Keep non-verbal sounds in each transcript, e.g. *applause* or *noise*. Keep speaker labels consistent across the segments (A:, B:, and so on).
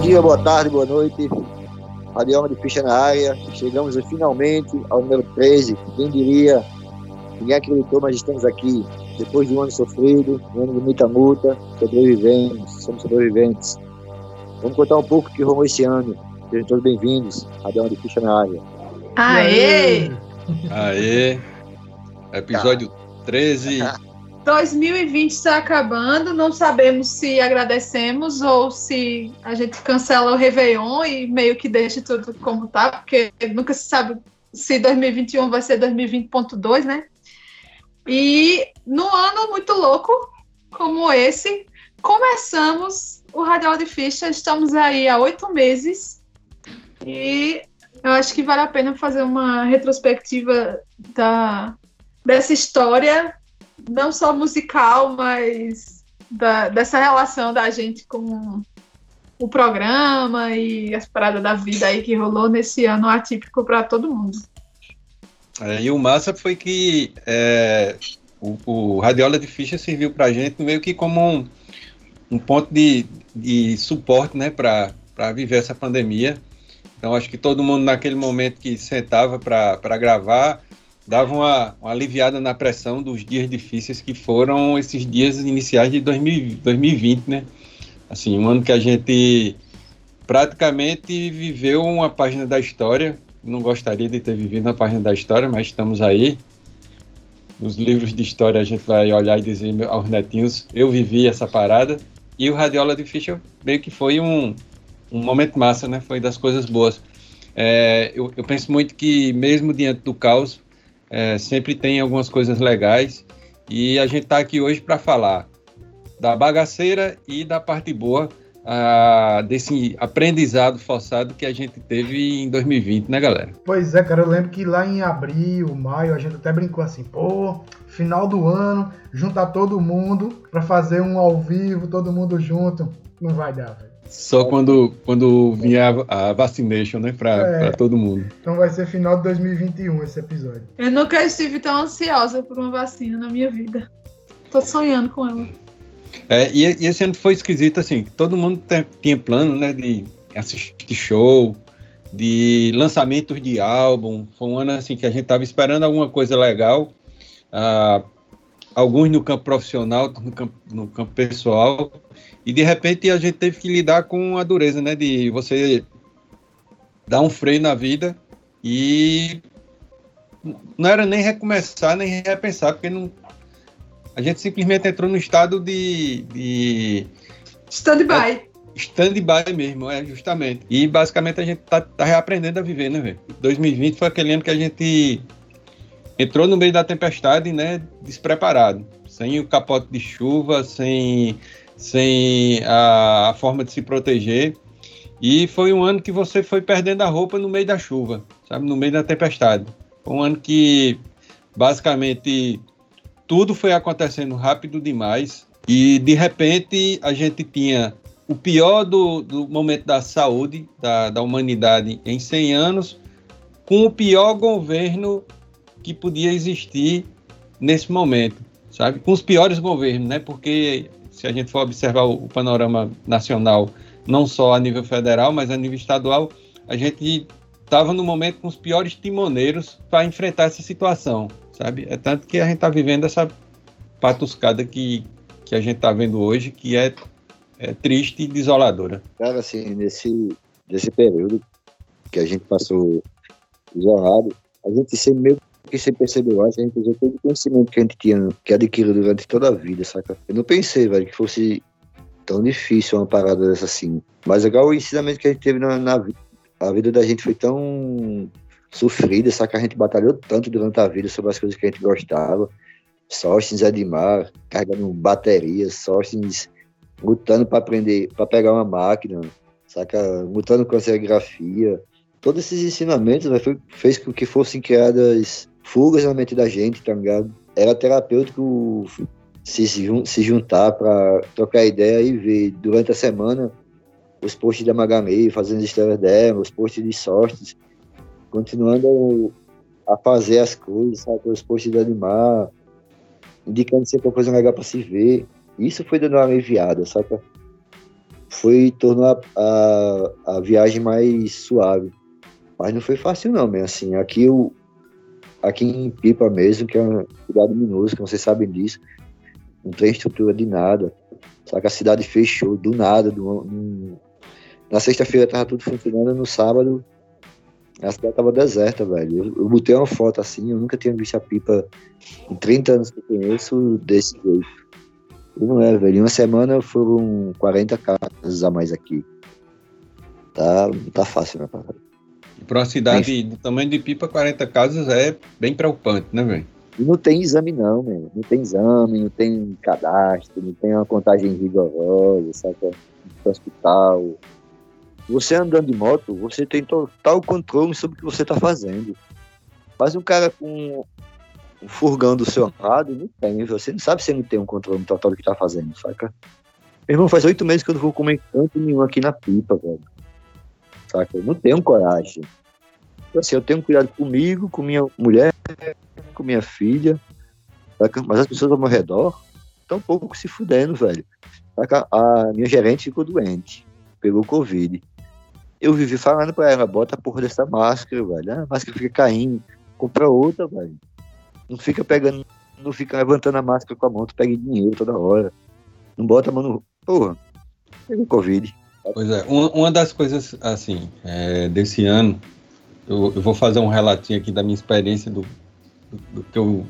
A: dia, boa tarde, boa noite. Radioma de Ficha na área. Chegamos finalmente ao número 13. Quem diria? Ninguém acreditou, mas estamos aqui. Depois de um ano sofrido, um ano de muita multa, sobrevivemos, somos sobreviventes. Vamos contar um pouco o que rolou esse ano. Sejam todos bem-vindos. Radioma de Ficha na área.
B: Aê!
C: Aê! Episódio tá. 13. *laughs*
B: 2020 está acabando, não sabemos se agradecemos ou se a gente cancela o Réveillon e meio que deixa tudo como tá, porque nunca se sabe se 2021 vai ser 2020.2, né? E no ano muito louco como esse, começamos o Radial de Ficha, estamos aí há oito meses e eu acho que vale a pena fazer uma retrospectiva da, dessa história não só musical, mas da, dessa relação da gente com o programa e as paradas da vida aí que rolou nesse ano atípico para todo mundo.
C: É, e o massa foi que é, o, o Radiola de Ficha serviu para a gente meio que como um, um ponto de, de suporte né, para viver essa pandemia. Então, acho que todo mundo naquele momento que sentava para gravar dava uma, uma, aliviada na pressão dos dias difíceis que foram esses dias iniciais de 2000, 2020, né? Assim, um ano que a gente praticamente viveu uma página da história. Não gostaria de ter vivido uma página da história, mas estamos aí. Nos livros de história a gente vai olhar e dizer aos netinhos, eu vivi essa parada. E o Radiola de Fischer meio que foi um, um momento massa, né? Foi das coisas boas. É, eu, eu penso muito que mesmo diante do caos, é, sempre tem algumas coisas legais e a gente está aqui hoje para falar da bagaceira e da parte boa desse aprendizado forçado que a gente teve em 2020, né, galera?
D: Pois é, cara, eu lembro que lá em abril, maio, a gente até brincou assim, pô, final do ano, juntar todo mundo para fazer um ao vivo, todo mundo junto, não vai dar, velho.
C: Só quando, quando vier a, a vaccination, né? Pra, é. pra todo mundo.
D: Então vai ser final de 2021 esse episódio.
B: Eu nunca estive tão ansiosa por uma vacina na minha vida. Tô sonhando com ela.
C: É, e, e esse ano foi esquisito, assim, todo mundo tem, tinha plano, né, de assistir show, de lançamentos de álbum. Foi um ano, assim, que a gente tava esperando alguma coisa legal. Ah, alguns no campo profissional, no campo, no campo pessoal. E de repente a gente teve que lidar com a dureza, né? De você dar um freio na vida e não era nem recomeçar, nem repensar, porque não, a gente simplesmente entrou no estado de. de
B: stand-by. É,
C: stand-by mesmo, é, justamente. E basicamente a gente tá, tá reaprendendo a viver, né, velho? 2020 foi aquele ano que a gente entrou no meio da tempestade, né, despreparado. Sem o capote de chuva, sem sem a, a, forma de se proteger. E foi um ano que você foi perdendo a roupa no meio da chuva, sabe, no meio da tempestade. Foi um ano que basicamente tudo foi acontecendo rápido demais e de repente a gente tinha o pior do, do momento da saúde da, da humanidade em 100 anos com o pior governo que podia existir nesse momento, sabe? Com os piores governos, né? Porque se a gente for observar o, panorama nacional, não só a nível federal, mas a nível estadual, a gente estava no momento com os piores timoneiros para enfrentar essa situação, sabe? É tanto que a gente está vivendo essa patuscada que, que a gente está vendo hoje, que é, é triste e desoladora.
A: Cara, assim, nesse, nesse período que a gente passou isolado, a gente sempre meio porque você percebeu, a gente usou todo o conhecimento que a gente tinha, que adquiriu durante toda a vida, saca? Eu não pensei, velho, que fosse tão difícil uma parada dessa assim. Mas igual o ensinamento que a gente teve na, na vida. A vida da gente foi tão sofrida, saca? A gente batalhou tanto durante a vida sobre as coisas que a gente gostava. Sóstens Edmar, carregando baterias, Sóstens lutando para aprender, para pegar uma máquina, saca? Lutando com a serigrafia. Todos esses ensinamentos véio, fez com que fossem criadas fugas na mente da gente, tá ligado? Era terapêutico se, se juntar para trocar ideia e ver durante a semana os posts da Magamei, fazendo histórias dela, os posts de sortes, continuando a fazer as coisas, sabe? Os posts de animar, indicando sempre uma coisa legal para se ver. Isso foi dando uma aliviada, saca? foi tornou a, a, a, viagem mais suave. Mas não foi fácil não, mesmo assim. Aqui o aqui em Pipa mesmo, que é uma cidade minúscula, vocês sabem disso, não tem estrutura de nada. Só que a cidade fechou do nada. Do, no, na sexta-feira tava tudo funcionando, no sábado a cidade tava deserta, velho. Eu, eu botei uma foto assim, eu nunca tinha visto a pipa em 30 anos que eu conheço desse jeito. E não é, velho. Em uma semana foram 40 casas a mais aqui. Tá, tá fácil, né, cara?
C: Para uma cidade do tamanho de pipa, 40 casas é bem preocupante, né, velho?
A: E não tem exame, não, meu. Não tem exame, não tem cadastro, não tem uma contagem rigorosa, sabe? No hospital. Você andando de moto, você tem total controle sobre o que você está fazendo. Mas um cara com um furgão do seu lado, não tem. Você não sabe se não tem um controle total do que está fazendo, saca? Meu irmão, faz oito meses que eu não vou comer canto nenhum aqui na pipa, velho. Saca? Eu não tenho coragem. Assim, eu tenho cuidado comigo, com minha mulher, com minha filha, saca? Mas as pessoas ao meu redor estão um pouco se fudendo, velho. Saca? A minha gerente ficou doente, pegou Covid eu vivi falando pra ela, bota a porra dessa máscara, velho. Ah, a máscara fica caindo, compra outra, velho. Não fica pegando, não fica levantando a máscara com a mão, tu pega dinheiro toda hora. Não bota a mão no. Porra, pegou Covid.
C: Pois é, uma, uma das coisas, assim, é, desse ano, eu, eu, vou fazer um relatinho aqui da minha experiência, do, do, do, que eu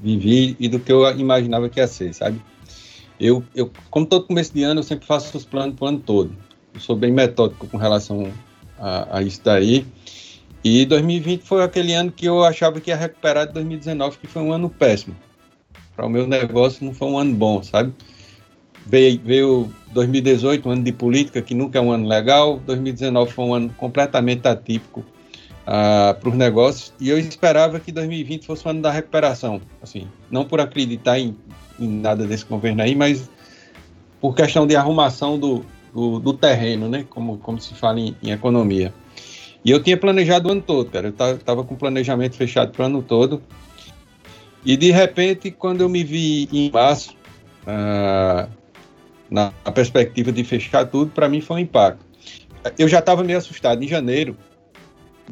C: vivi e do que eu imaginava que ia ser, sabe? Eu, eu como todo começo de ano, eu sempre faço os planos pro ano todo eu sou bem metódico com relação a, a, isso daí. E 2020 foi aquele ano que eu achava que ia recuperar de 2019, que foi um ano péssimo. Para o meu negócio não foi um ano bom, sabe? Veio, veio 2018, um ano de política, que nunca é um ano legal. 2019 foi um ano completamente atípico para os negócios. E eu esperava que 2020 fosse o ano da recuperação. Assim, não por acreditar em, em nada desse governo aí, mas por questão de arrumação do, do, do terreno, né? Como, como se fala em, em, economia. E eu tinha planejado o ano todo, cara. Eu estava com planejamento fechado para o ano todo. E de repente, quando eu me vi em março, ah, na perspectiva de fechar tudo, para mim foi um impacto. Eu já estava meio assustado. Em janeiro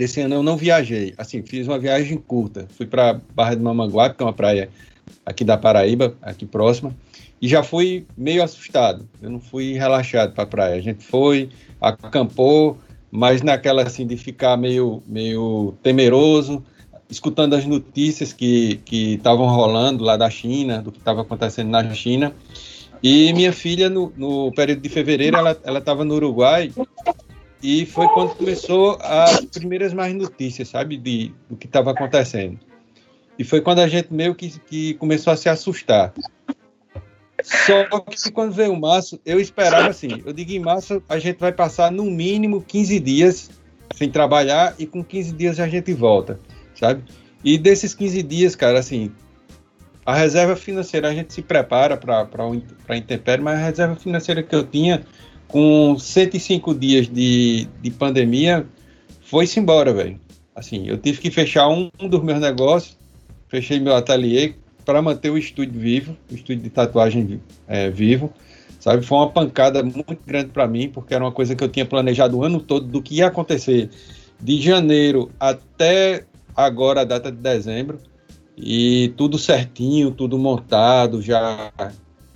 C: desse ano eu não viajei. Assim, fiz uma viagem curta. Fui para Barra de Mamanguape, que é uma praia aqui da Paraíba, aqui próxima e já fui meio assustado. Eu não fui relaxado para a praia. A gente foi, acampou, mas naquela assim de ficar meio, meio temeroso, escutando as notícias que estavam rolando lá da China, do que estava acontecendo na China. E minha filha, no, no período de fevereiro, ela estava no Uruguai e foi quando começou as primeiras mais notícias, sabe, de, do que estava acontecendo. E foi quando a gente meio que, que começou a se assustar. Só que quando veio março, eu esperava assim, eu digo em março a gente vai passar no mínimo 15 dias sem trabalhar e com 15 dias a gente volta, sabe? E desses 15 dias, cara, assim, a reserva financeira a gente se prepara para a intempérie, mas a reserva financeira que eu tinha com 105 dias de, de pandemia foi-se embora, velho. Assim, eu tive que fechar um, um dos meus negócios, fechei meu ateliê, para manter o estúdio vivo, o estúdio de tatuagem é, vivo, sabe? Foi uma pancada muito grande para mim, porque era uma coisa que eu tinha planejado o ano todo do que ia acontecer de janeiro até agora, a data de dezembro, e tudo certinho, tudo montado, já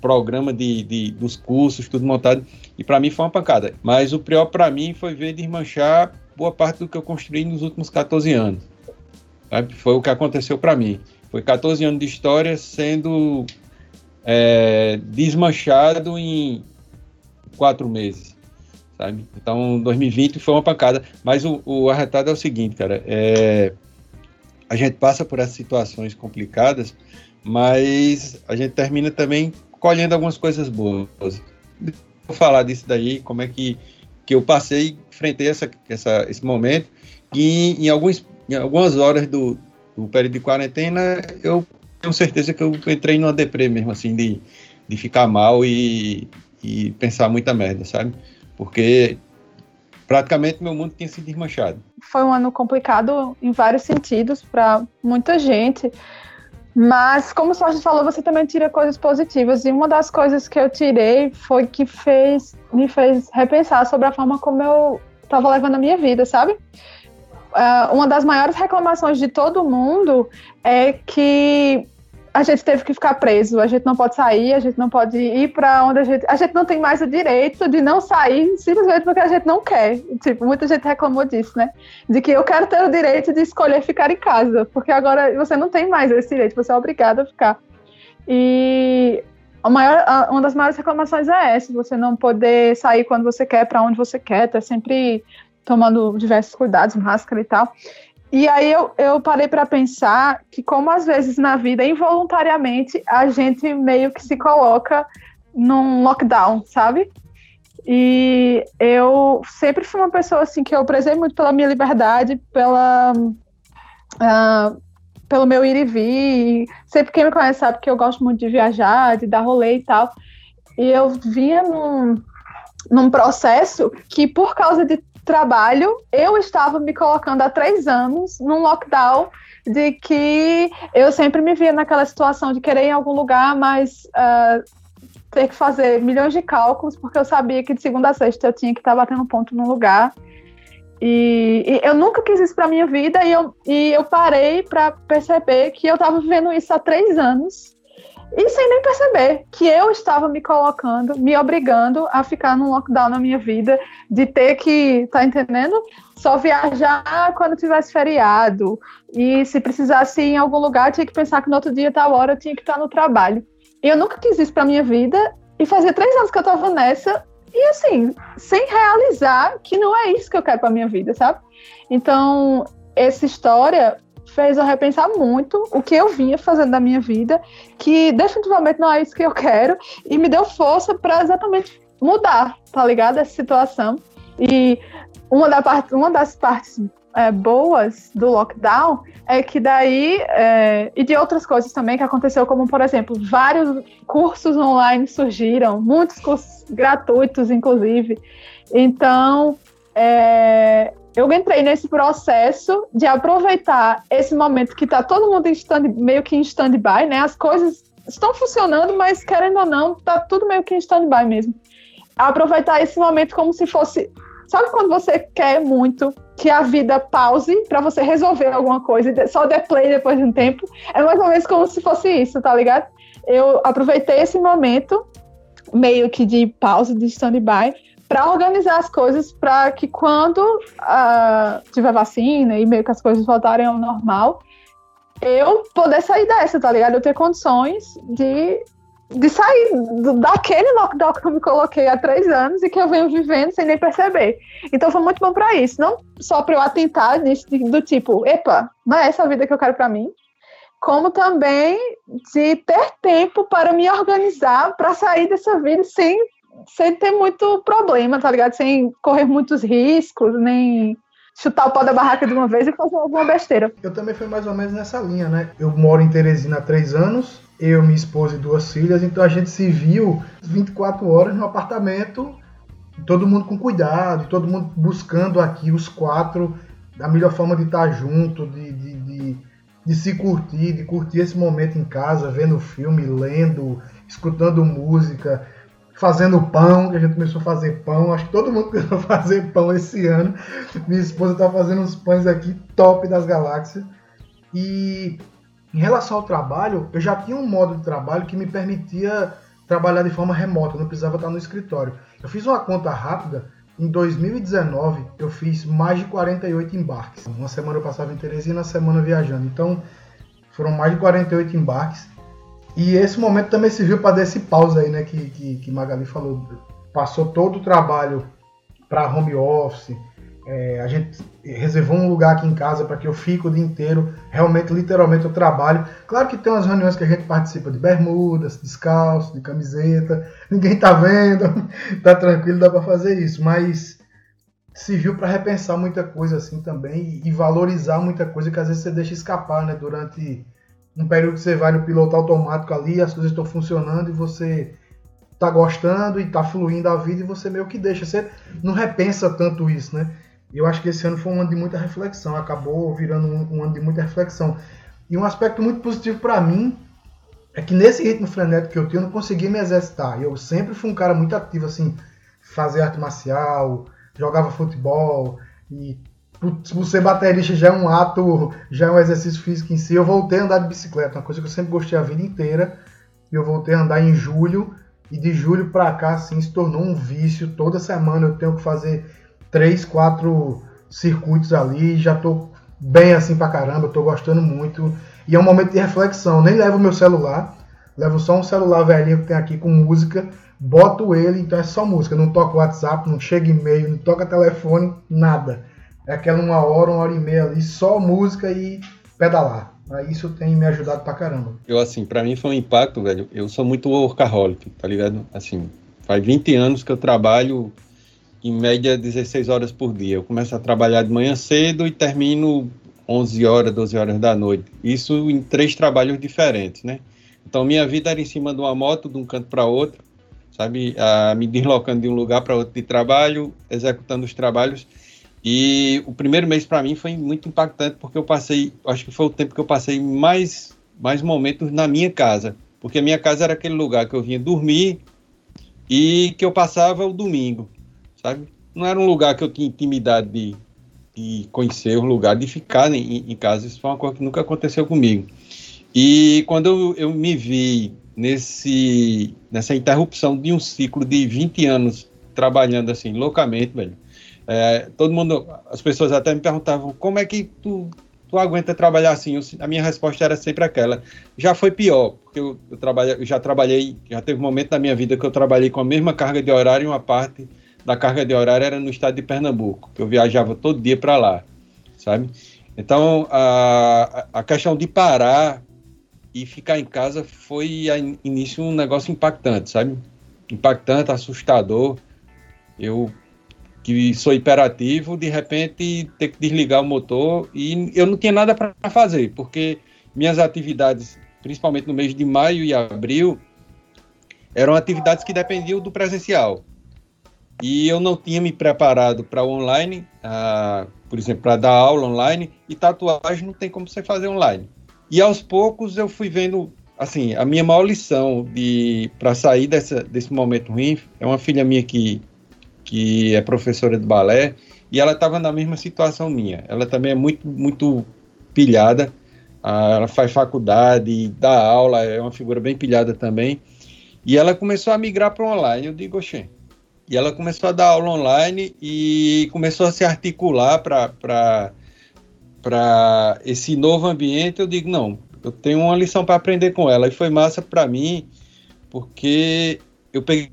C: programa de, de dos cursos, tudo montado, e para mim foi uma pancada. Mas o pior para mim foi ver desmanchar boa parte do que eu construí nos últimos 14 anos. Sabe? Foi o que aconteceu para mim. Foi 14 anos de história sendo é, desmanchado em quatro meses, sabe? Então, 2020 foi uma pancada. Mas o, o arretado é o seguinte, cara, é, a gente passa por essas situações complicadas, mas a gente termina também colhendo algumas coisas boas. Vou falar disso daí, como é que, que eu passei, enfrentei essa, essa, esse momento, e em, alguns, em algumas horas do, o período de quarentena, eu tenho certeza que eu entrei numa deprê mesmo, assim, de, de ficar mal e, e pensar muita merda, sabe? Porque praticamente meu mundo tinha se desmanchado.
B: Foi um ano complicado em vários sentidos para muita gente, Mas, como a gente falou, você também tira coisas positivas. E uma das coisas que eu tirei foi que fez, me fez repensar sobre a forma como eu estava levando a minha vida, sabe? Uh, uma das maiores reclamações de todo mundo é que a gente teve que ficar preso, a gente não pode sair, a gente não pode ir para onde a gente. A gente não tem mais o direito de não sair simplesmente porque a gente não quer. Tipo, muita gente reclamou disso, né? De que eu quero ter o direito de escolher ficar em casa, porque agora você não tem mais esse direito, você é obrigado a ficar. E a maior, uma das maiores reclamações é essa: você não poder sair quando você quer, para onde você quer, tá sempre tomando diversos cuidados, máscara e tal. E aí eu, eu parei para pensar que como às vezes na vida, involuntariamente, a gente meio que se coloca num lockdown, sabe? E eu sempre fui uma pessoa assim que eu prezei muito pela minha liberdade, pela uh, pelo meu ir e vir. Sempre quem me conhece sabe que eu gosto muito de viajar, de dar rolê e tal. E eu vinha num, num processo que, por causa de trabalho, eu estava me colocando há três anos num lockdown de que eu sempre me via naquela situação de querer ir em algum lugar, mas uh, ter que fazer milhões de cálculos, porque eu sabia que de segunda a sexta eu tinha que estar batendo ponto num lugar. E, e eu nunca quis isso para minha vida e eu, e eu parei para perceber que eu estava vivendo isso há três anos e sem nem perceber que eu estava me colocando, me obrigando a ficar num lockdown na minha vida, de ter que, tá entendendo? Só viajar quando tivesse feriado. E se precisasse ir em algum lugar, tinha que pensar que no outro dia, tal hora, eu tinha que estar no trabalho. E eu nunca quis isso pra minha vida. E fazia três anos que eu tava nessa. E assim, sem realizar que não é isso que eu quero pra minha vida, sabe? Então, essa história fez eu repensar muito o que eu vinha fazendo da minha vida, que definitivamente não é isso que eu quero, e me deu força para exatamente mudar, tá ligado? Essa situação. E uma, da parte, uma das partes é, boas do lockdown é que daí, é, e de outras coisas também que aconteceu, como por exemplo, vários cursos online surgiram, muitos cursos gratuitos, inclusive. Então, é, eu entrei nesse processo de aproveitar esse momento que está todo mundo stand, meio que em stand-by, né? As coisas estão funcionando, mas querendo ou não, tá tudo meio que em stand-by mesmo. Aproveitar esse momento como se fosse. Sabe quando você quer muito que a vida pause para você resolver alguma coisa e só der play depois de um tempo? É mais ou menos como se fosse isso, tá ligado? Eu aproveitei esse momento meio que de pausa, de stand-by, para organizar as coisas para que quando uh, tiver vacina e meio que as coisas voltarem ao normal, eu poder sair dessa, tá ligado? Eu ter condições de, de sair daquele lockdown que eu me coloquei há três anos e que eu venho vivendo sem nem perceber. Então foi muito bom para isso, não só para eu atentar nisso do tipo, epa, não é essa a vida que eu quero para mim, como também de ter tempo para me organizar para sair dessa vida sem sem ter muito problema, tá ligado? Sem correr muitos riscos, nem chutar o pau da barraca de uma vez e fazer alguma besteira.
D: Eu também fui mais ou menos nessa linha, né? Eu moro em Teresina há três anos, eu, minha esposa e duas filhas, então a gente se viu 24 horas no apartamento, todo mundo com cuidado, todo mundo buscando aqui os quatro da melhor forma de estar junto, de, de, de, de se curtir, de curtir esse momento em casa, vendo filme, lendo, escutando música fazendo pão, que a gente começou a fazer pão. Acho que todo mundo *laughs* começou a fazer pão esse ano. Minha esposa está fazendo uns pães aqui top das galáxias. E em relação ao trabalho, eu já tinha um modo de trabalho que me permitia trabalhar de forma remota, não precisava estar no escritório. Eu fiz uma conta rápida. Em 2019, eu fiz mais de 48 embarques. Uma semana eu passava em Teresina, uma semana viajando. Então, foram mais de 48 embarques. E esse momento também serviu para dar esse pausa aí, né, que, que, que Magali falou. Passou todo o trabalho para home office. É, a gente reservou um lugar aqui em casa para que eu fique o dia inteiro. Realmente, literalmente, eu trabalho. Claro que tem umas reuniões que a gente participa de bermudas, descalço, de camiseta. Ninguém tá vendo, *laughs* tá tranquilo, dá para fazer isso. Mas serviu para repensar muita coisa assim também e, valorizar muita coisa que às vezes você deixa escapar, né, durante um período que você vai no piloto automático ali, as coisas estão funcionando e você tá gostando e tá fluindo a vida e você meio que deixa, você não repensa tanto isso, né? Eu acho que esse ano foi um ano de muita reflexão, acabou virando um, um ano de muita reflexão. E um aspecto muito positivo para mim é que nesse ritmo frenético que eu tenho, eu não conseguia me exercitar. Eu sempre fui um cara muito ativo, assim, fazer arte marcial, jogava futebol e por ser baterista já é um ato, já é um exercício físico em si. Eu voltei a andar de bicicleta, uma coisa que eu sempre gostei a vida inteira. E eu voltei a andar em julho e de julho para cá, assim, se tornou um vício. Toda semana eu tenho que fazer três, quatro circuitos ali. Já tô bem assim pra caramba, tô gostando muito. E é um momento de reflexão. Nem levo meu celular, levo só um celular velhinho que tem aqui com música. Boto ele, então é só música. Não toca WhatsApp, não chega e-mail, não toca telefone, nada. É aquela uma hora, uma hora e meia ali, só música e pedalar. Isso tem me ajudado pra caramba.
C: Eu, assim, pra mim foi um impacto, velho. Eu sou muito workaholic, tá ligado? Assim, faz 20 anos que eu trabalho em média 16 horas por dia. Eu começo a trabalhar de manhã cedo e termino 11 horas, 12 horas da noite. Isso em três trabalhos diferentes, né? Então minha vida era em cima de uma moto, de um canto para outro, sabe? Ah, me deslocando de um lugar para outro de trabalho, executando os trabalhos. E o primeiro mês para mim foi muito impactante porque eu passei, acho que foi o tempo que eu passei mais mais momentos na minha casa, porque a minha casa era aquele lugar que eu vinha dormir e que eu passava o domingo, sabe? Não era um lugar que eu tinha intimidade de, de conhecer o lugar, de ficar em, em, casa. Isso foi uma coisa que nunca aconteceu comigo. E quando eu, eu me vi nesse nessa interrupção de um ciclo de 20 anos trabalhando assim loucamente, velho, é, todo mundo, as pessoas até me perguntavam como é que tu, tu aguenta trabalhar assim. Eu, a minha resposta era sempre aquela: já foi pior, porque eu, eu, trabalhei, eu já trabalhei, já teve um momento na minha vida que eu trabalhei com a mesma carga de horário e uma parte da carga de horário era no estado de Pernambuco, que eu viajava todo dia para lá, sabe? Então a, a questão de parar e ficar em casa foi a início um negócio impactante, sabe? Impactante, assustador. Eu que sou hiperativo, de repente ter que desligar o motor e eu não tinha nada para fazer, porque minhas atividades, principalmente no mês de maio e abril, eram atividades que dependiam do presencial. E eu não tinha me preparado para o online, por exemplo, para dar aula online, e tatuagem não tem como você fazer online. E aos poucos eu fui vendo, assim, a minha maior lição de para sair dessa, desse momento ruim é uma filha minha que que é professora de balé, e ela estava na mesma situação minha. Ela também é muito, muito pilhada, ah, ela faz faculdade, dá aula, é uma figura bem pilhada também. E ela começou a migrar para online. Eu digo, oxê. E ela começou a dar aula online e começou a se articular para esse novo ambiente. Eu digo, não, eu tenho uma lição para aprender com ela. E foi massa para mim, porque eu peguei,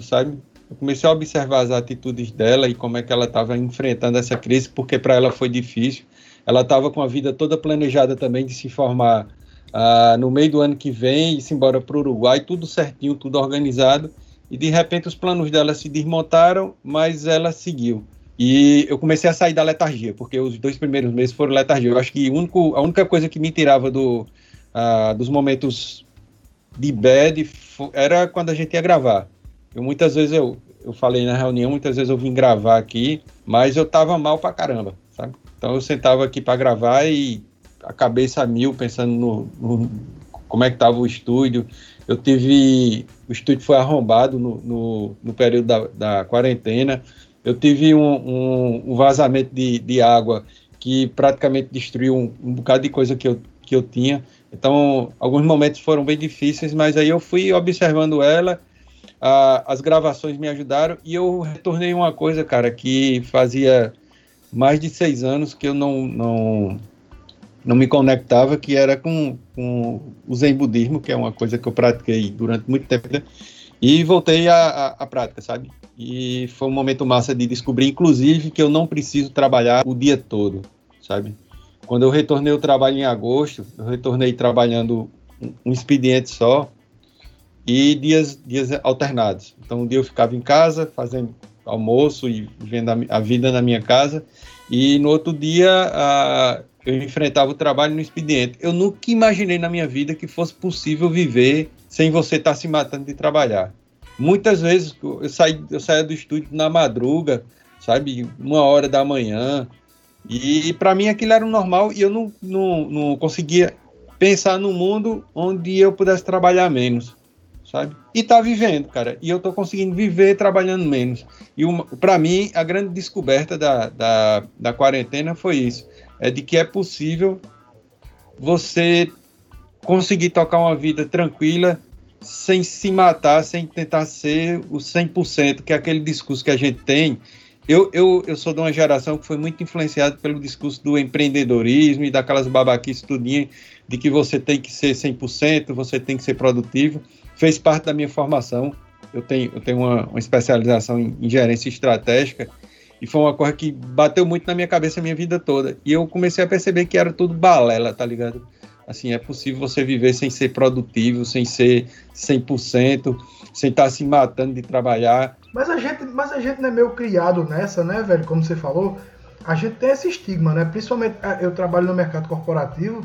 C: sabe? Eu comecei a observar as atitudes dela e como é que ela estava enfrentando essa crise, porque para ela foi difícil. Ela estava com a vida toda planejada também de se formar ah, no meio do ano que vem e se embora para o Uruguai, tudo certinho, tudo organizado. E de repente os planos dela se desmontaram, mas ela seguiu. E eu comecei a sair da letargia, porque os dois primeiros meses foram letargia. Eu acho que único, a única coisa que me tirava do, ah, dos momentos de bad era quando a gente ia gravar. Eu muitas vezes eu, eu falei na reunião, muitas vezes eu vim gravar aqui, mas eu tava mal pra caramba, sabe? Então eu sentava aqui para gravar e a cabeça mil, pensando no, no, como é que tava o estúdio. Eu tive. O estúdio foi arrombado no, no, no período da, da, quarentena. Eu tive um, um, um vazamento de, de, água que praticamente destruiu um, um bocado de coisa que eu, que eu tinha. Então, alguns momentos foram bem difíceis, mas aí eu fui observando ela ah, as gravações me ajudaram e eu retornei uma coisa, cara, que fazia mais de seis anos que eu não, não, não me conectava, que era com, com o Zen Budismo, que é uma coisa que eu pratiquei durante muito tempo, né? e voltei à, prática, sabe? E foi um momento massa de descobrir, inclusive, que eu não preciso trabalhar o dia todo, sabe? Quando eu retornei o trabalho em agosto, eu retornei trabalhando um expediente só, e dias, dias alternados. Então, um dia eu ficava em casa fazendo almoço e vendo a, a vida na minha casa, e no outro dia eu enfrentava o trabalho no expediente. Eu nunca imaginei na minha vida que fosse possível viver sem você estar tá se matando de trabalhar. Muitas vezes eu saí, eu saía do estúdio na madruga, sabe, uma hora da manhã, E para mim aquilo era o normal e eu não, não, não conseguia pensar no mundo onde eu pudesse trabalhar menos, sabe? E tá vivendo, cara. E eu tô conseguindo viver trabalhando menos. E para mim, a grande descoberta da, da, da quarentena foi isso. É de que é possível você conseguir tocar uma vida tranquila sem se matar, sem tentar ser o 100%, que é aquele discurso que a gente tem eu, eu, eu sou de uma geração que foi muito influenciada pelo discurso do empreendedorismo e daquelas babaquices tudinho de que você tem que ser 100%, você tem que ser produtivo. Fez parte da minha formação. Eu tenho, eu tenho uma, uma especialização em, em, gerência estratégica e foi uma coisa que bateu muito na minha cabeça a minha vida toda. E eu comecei a perceber que era tudo balela, tá ligado? Assim, é possível você viver sem ser produtivo, sem ser 100%, sem estar se matando de trabalhar
D: mas a gente, mas a gente não é meio criado nessa, né, velho? Como você falou, a gente tem esse estigma, né? Principalmente é, eu trabalho no mercado corporativo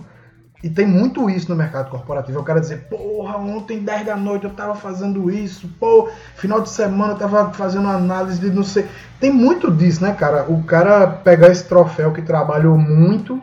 D: e tem muito isso no mercado corporativo. Eu quero dizer, porra, ontem 10 da noite eu tava fazendo isso, pô, final de semana eu tava fazendo análise de não sei. Tem muito disso, né, cara? O cara pegar esse troféu que trabalhou muito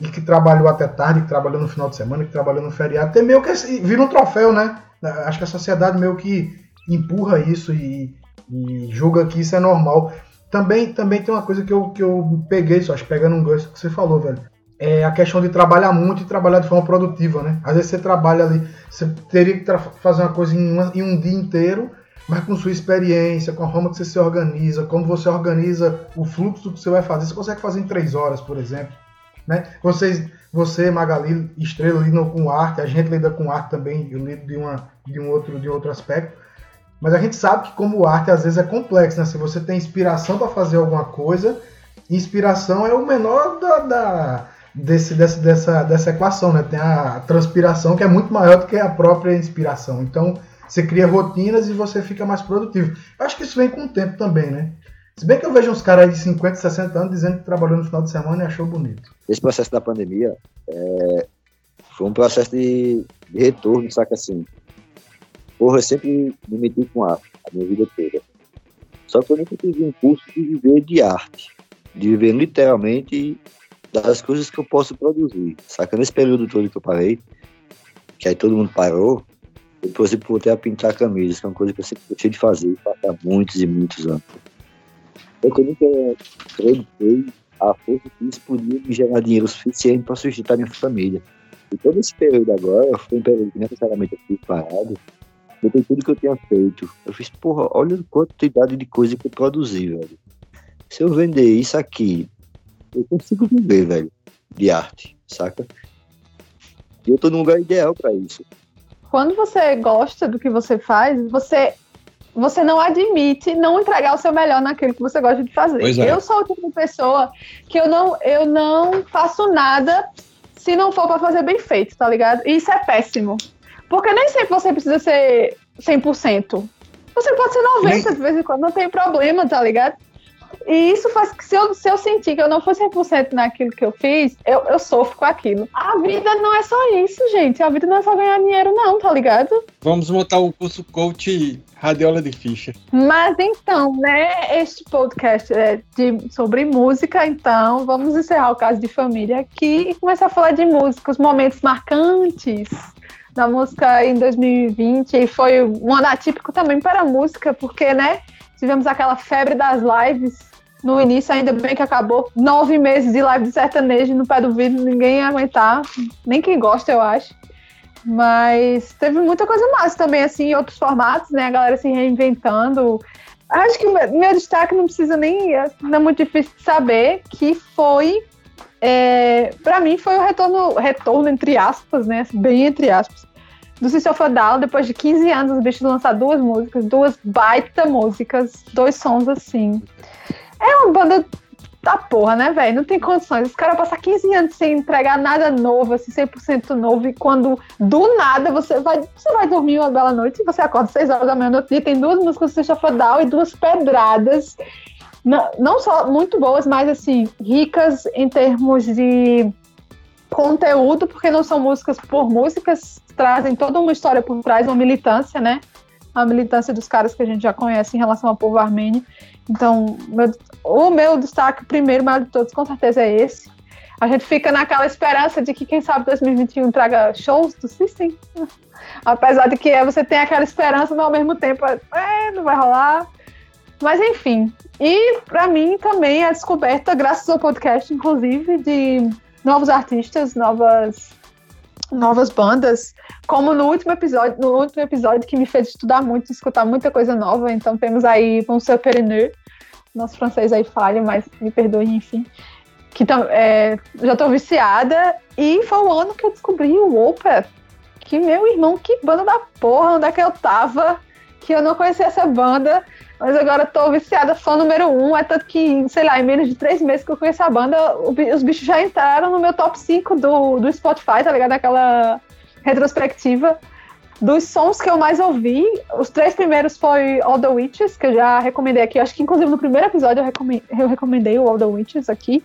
D: e que trabalhou até tarde, que trabalhou no final de semana, que trabalhou no feriado, tem meio que vira um troféu, né? Acho que a sociedade meio que empurra isso e, e julga que isso é normal. Também, também tem uma coisa que eu, que eu peguei, só acho pegando um gancho que você falou, velho. É a questão de trabalhar muito e trabalhar de forma produtiva, né? Às vezes você trabalha ali, você teria que fazer uma coisa em, uma, em um dia inteiro, mas com sua experiência, com a forma que você se organiza, como você organiza o fluxo que você vai fazer, você consegue fazer em três horas, por exemplo. Né? Vocês, você, Magali, Estrela, lidam com arte, a gente lida com arte também, eu lido de, uma, de, um, outro, de outro aspecto. Mas a gente sabe que como arte às vezes é complexo, né? Se você tem inspiração para fazer alguma coisa, inspiração é o menor da, da desse, dessa, dessa, dessa equação, né? Tem a transpiração que é muito maior do que a própria inspiração. Então você cria rotinas e você fica mais produtivo. Eu acho que isso vem com o tempo também, né? Se bem que eu vejo uns caras de 50, 60 anos dizendo que trabalhou no final de semana e achou bonito.
A: Esse processo da pandemia é, foi um processo de, de retorno, saca assim. Porra, eu sempre me meti com arte a minha vida toda. Só que eu nunca tive um curso de viver de arte, de viver literalmente das coisas que eu posso produzir. Saca? Nesse período todo que eu parei, que aí todo mundo parou, eu, voltei a pintar camisas, que é uma coisa que eu sempre gostei de fazer, há muitos e muitos anos. Eu nunca acreditei a força que isso podia me gerar dinheiro suficiente para sustentar minha família. E todo esse período agora foi um período que necessariamente eu fui parado, Botei tudo que eu tinha feito. Eu fiz, porra, olha a quantidade de coisa que eu produzi, velho. Se eu vender isso aqui, eu consigo viver, velho, de arte, saca? E eu tô num lugar ideal para isso.
B: Quando você gosta do que você faz, você você não admite não entregar o seu melhor naquilo que você gosta de fazer. É. Eu sou o tipo de pessoa que eu não, eu não faço nada se não for para fazer bem feito, tá ligado? E isso é péssimo. Porque nem sempre você precisa ser 100%. Você pode ser 90% nem... de vez em quando, não tem problema, tá ligado? E isso faz que se eu, se eu sentir que eu não for 100% naquilo que eu fiz, eu, eu sofro com aquilo. A vida não é só isso, gente. A vida não é só ganhar dinheiro, não, tá ligado?
C: Vamos montar o um curso coach Radiola de Ficha.
B: Mas então, né, este podcast é de, sobre música, então vamos encerrar o caso de família aqui e começar a falar de música, os momentos marcantes da música em 2020 e foi um ano atípico também para a música, porque, né, tivemos aquela febre das lives no início, ainda bem que acabou. Nove meses de live de sertanejo no pé do vidro, ninguém ia aguentar, nem quem gosta, eu acho. Mas teve muita coisa massa também, assim, em outros formatos, né? A galera se reinventando. Acho que meu destaque não precisa nem. Não é muito difícil de saber, que foi é, para mim foi o retorno, retorno entre aspas, né? Bem entre aspas, do Cecil Fadal, depois de 15 anos, os bichos lançaram duas músicas, duas baita músicas, dois sons assim. É uma banda da porra, né, velho? Não tem condições. Os caras passam 15 anos sem entregar nada novo, assim, 100% novo, e quando do nada você vai, você vai dormir uma bela noite e você acorda 6 horas da manhã no tem duas músicas do Cecil Fadal e duas pedradas não, não só muito boas, mas assim, ricas em termos de conteúdo, porque não são músicas por músicas, trazem toda uma história por trás, uma militância, né? A militância dos caras que a gente já conhece em relação ao povo armênio. Então, meu, o meu destaque, o primeiro, maior de todos, com certeza é esse. A gente fica naquela esperança de que, quem sabe, 2021 traga shows do System. *laughs* Apesar de que você tem aquela esperança, mas ao mesmo tempo, é, não vai rolar. Mas enfim. E para mim também a descoberta, graças ao podcast, inclusive, de novos artistas, novas novas bandas, como no último episódio, no último episódio que me fez estudar muito, escutar muita coisa nova. Então temos aí Monsieur Perineux, nosso francês aí falha, mas me perdoe, enfim. Que é, já estou viciada. E foi o ano que eu descobri o Opeth. Que meu irmão, que banda da porra, onde é que eu tava? Que eu não conhecia essa banda. Mas agora tô viciada, fã número um. É tanto que, sei lá, em menos de três meses que eu conheço a banda, os bichos já entraram no meu top 5 do, do Spotify, tá ligado? Aquela retrospectiva dos sons que eu mais ouvi. Os três primeiros foi All the Witches, que eu já recomendei aqui. Acho que, inclusive, no primeiro episódio eu recomendei, eu recomendei o All the Witches aqui.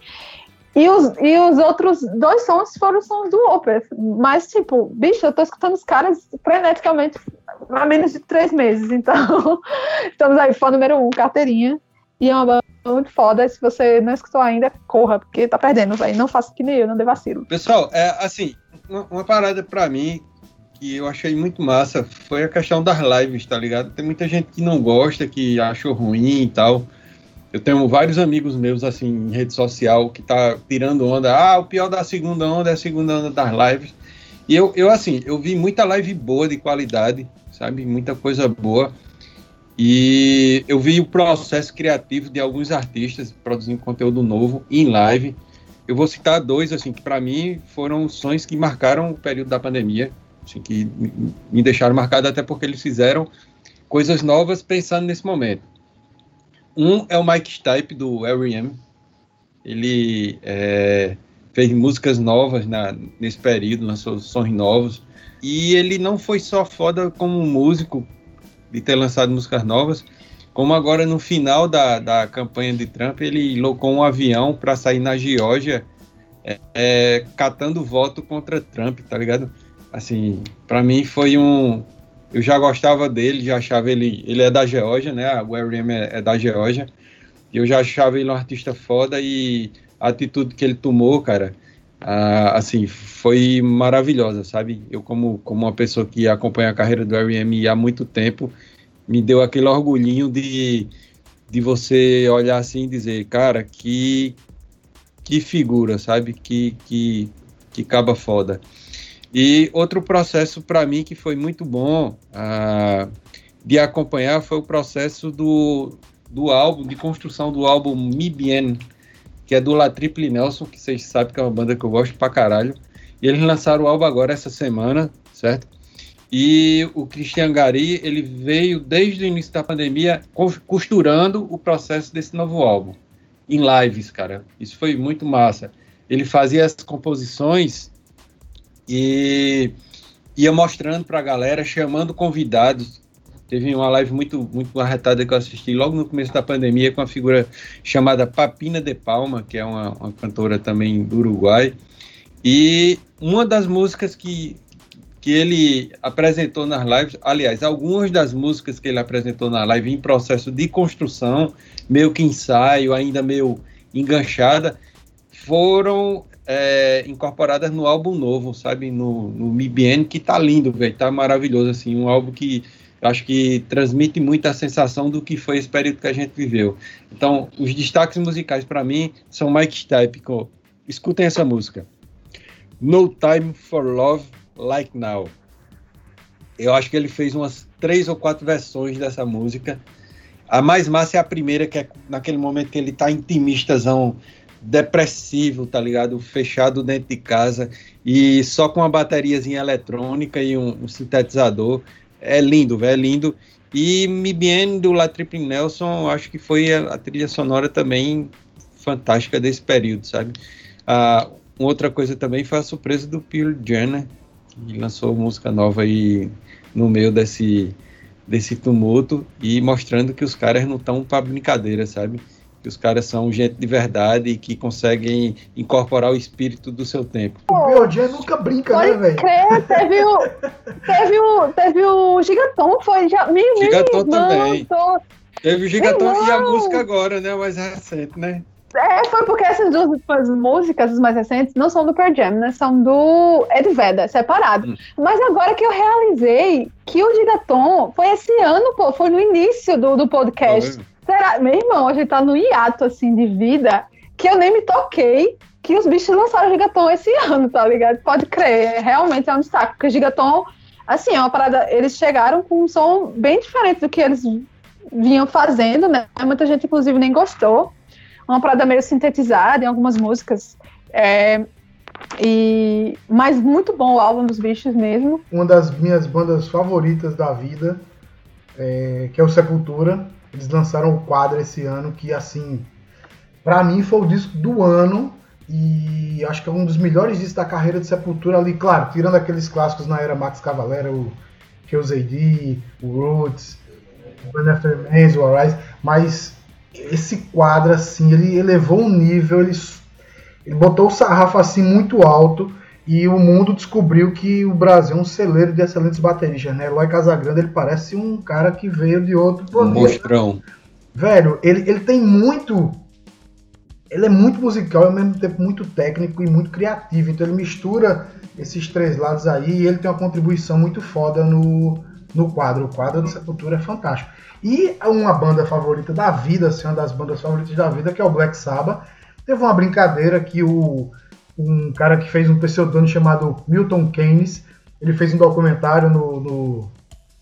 B: E os, e os outros dois sons foram sons do Opeth. Mas, tipo, bicho, eu tô escutando os caras freneticamente há menos de três meses. Então, *laughs* estamos aí, fã número um, carteirinha. E é uma banda muito foda. Se você não escutou ainda, corra, porque tá perdendo, velho. Não faça que nem eu, não dê vacilo.
C: Pessoal, é assim, uma, uma parada pra mim que eu achei muito massa foi a questão das lives, tá ligado? Tem muita gente que não gosta, que achou ruim e tal. Eu tenho vários amigos meus, assim, em rede social, que tá tirando onda. Ah, o pior da segunda onda é a segunda onda das lives. E eu, eu assim, eu vi muita live boa, de qualidade, sabe? Muita coisa boa. E eu vi o processo criativo de alguns artistas produzindo conteúdo novo em live. Eu vou citar dois, assim, que para mim foram sons que marcaram o período da pandemia, assim, que me deixaram marcado até porque eles fizeram coisas novas pensando nesse momento. Um é o Mike Stipe, do R.E.M. Ele é, fez músicas novas na, nesse período, lançou sons novos. E ele não foi só foda como músico de ter lançado músicas novas, como agora no final da, da campanha de Trump, ele locou um avião para sair na Geórgia é, é, catando voto contra Trump, tá ligado? Assim, para mim foi um, eu já gostava dele, já achava ele. Ele é da Geórgia, né? O R.E.M. é, é da Geórgia. Eu já achava ele um artista foda e a atitude que ele tomou, cara, ah, assim, foi maravilhosa, sabe? Eu, como, como uma pessoa que acompanha a carreira do R.E.M. há muito tempo, me deu aquele orgulhinho de, de você olhar assim e dizer, cara, que, que figura, sabe? Que, que, que caba foda. E outro processo para mim que foi muito bom uh, de acompanhar foi o processo do, do álbum, de construção do álbum Mi Bien, que é do La Triple Nelson, que vocês sabem que é uma banda que eu gosto pra caralho. E eles lançaram o álbum agora essa semana, certo? E o Christian Gary, ele veio desde o início da pandemia costurando o processo desse novo álbum, em lives, cara. Isso foi muito massa. Ele fazia as composições e ia mostrando para a galera, chamando convidados. Teve uma live muito, muito arretada que eu assisti logo no começo da pandemia com uma figura chamada Papina de Palma, que é uma, uma cantora também do Uruguai. E uma das músicas que, que ele apresentou nas lives, aliás, algumas das músicas que ele apresentou na live em processo de construção, meio que ensaio, ainda meio enganchada, foram é, incorporadas no álbum novo, sabe? No, no MIBN, que tá lindo, velho. Tá maravilhoso, assim. Um álbum que acho que transmite muito a sensação do que foi esse período que a gente viveu. Então, os destaques musicais para mim são Mike Stipe. Escutem essa música. No Time for Love Like Now. Eu acho que ele fez umas três ou quatro versões dessa música. A mais massa é a primeira, que é naquele momento que ele tá intimistazão depressivo, tá ligado? Fechado dentro de casa e só com uma bateriazinha eletrônica e um, um sintetizador. É lindo, velho, é lindo. E Mi Bien do La Triple Nelson, acho que foi a, a, trilha sonora também fantástica desse período, sabe? Ah, outra coisa também foi a surpresa do Pearl Jam, né? Que lançou música nova aí no meio desse, desse tumulto e mostrando que os caras não estão para brincadeira, sabe? Que os caras são gente de verdade e que conseguem incorporar o espírito do seu tempo.
D: O Biodian nunca brinca,
B: né,
D: velho?
B: crer, teve o, teve o, teve o Gigaton, foi já, meu
C: Gigaton também.
B: Tô,
C: Teve o Gigatão e a música agora, né? Mais recente, né?
E: É, foi porque essas duas músicas, as mais recentes, não são do Pearl Jam, né? São do Ed Vedder, separado. Hum. Mas agora que eu realizei que o Gigaton foi esse ano, pô, foi no início do, do podcast. Será? Meu irmão, a gente tá no hiato, assim, de vida, que eu nem me toquei que os bichos lançaram o Gigaton esse *laughs* ano, tá ligado? Pode crer, é, realmente é um destaque, porque o Gigaton, assim, é uma parada, eles chegaram com um som bem diferente do que eles vinham fazendo, né? Muita gente, inclusive, nem gostou uma parada meio sintetizada em algumas músicas. É, e mas muito bom o álbum dos bichos mesmo.
D: Uma das minhas bandas favoritas da vida, é, que é o Sepultura. Eles lançaram o quadro esse ano que assim, para mim foi o disco do ano e acho que é um dos melhores discos da carreira de Sepultura ali, claro, tirando aqueles clássicos na era Max Cavalera, o AD, o Roots, o Man After Man, o Arise, mas esse quadro, assim, ele elevou um nível, ele, ele botou o sarrafo assim muito alto e o mundo descobriu que o Brasil é um celeiro de excelentes bateristas, né? Eloy Casagrande, ele parece um cara que veio de outro
C: planeta. Mostrão.
D: Velho, ele, ele tem muito... Ele é muito musical e ao mesmo tempo muito técnico e muito criativo. Então ele mistura esses três lados aí e ele tem uma contribuição muito foda no, no quadro. O quadro do Sepultura é fantástico. E uma banda favorita da vida, assim, uma das bandas favoritas da vida, que é o Black Sabbath. Teve uma brincadeira que o, um cara que fez um pseudônimo chamado Milton Keynes, ele fez um documentário no, no,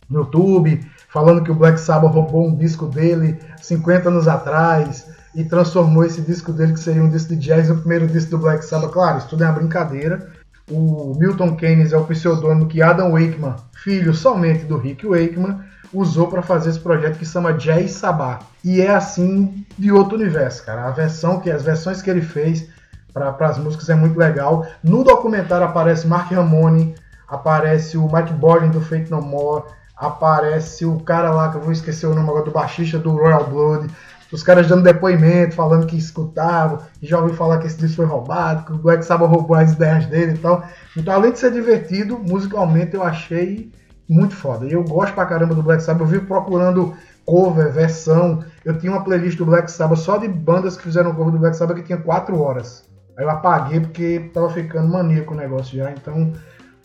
D: no YouTube falando que o Black Sabbath roubou um disco dele 50 anos atrás e transformou esse disco dele, que seria um disco de jazz, no primeiro disco do Black Sabbath. Claro, isso tudo é uma brincadeira. O Milton Keynes é o pseudônimo que Adam Wakeman, filho somente do Rick Wakeman, usou para fazer esse projeto que se chama Jazz Sabá. E é assim de outro universo, cara. A versão que as versões que ele fez para as músicas é muito legal. No documentário aparece Mark Ramone, aparece o Mike Borden do Fate No More, aparece o cara lá que eu vou esquecer o nome agora do baixista do Royal Blood. Os caras dando depoimento, falando que escutavam, já ouviu falar que esse disco foi roubado, que o Black Sabbath roubou as ideias dele e tal. Então, além de ser divertido, musicalmente eu achei muito foda. E eu gosto pra caramba do Black Sabbath. Eu vivo procurando cover, versão. Eu tinha uma playlist do Black Sabbath só de bandas que fizeram cover do Black Sabbath que tinha 4 horas. Aí eu apaguei porque tava ficando maníaco o negócio já. Então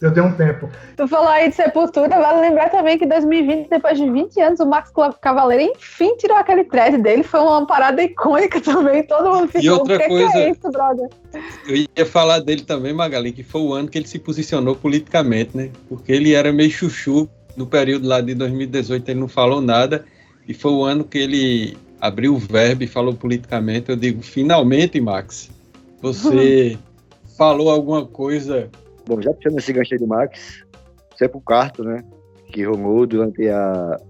D: eu dei um tempo.
E: Tu falou aí de Sepultura, vale lembrar também que em 2020, depois de 20 anos, o Max Cavaleiro enfim tirou aquele thread dele, foi uma parada icônica também, todo mundo ficou,
C: e outra que coisa, que é isso, brother? Eu ia falar dele também, Magali, que foi o ano que ele se posicionou politicamente, né? Porque ele era meio chuchu no período lá de 2018, ele não falou nada, e foi o ano que ele abriu o verbo e falou politicamente. Eu digo, finalmente, Max, você *laughs* falou alguma coisa
A: Bom, já puxando esse gancho de Max, Sepulcarto, né? Que rolou durante a,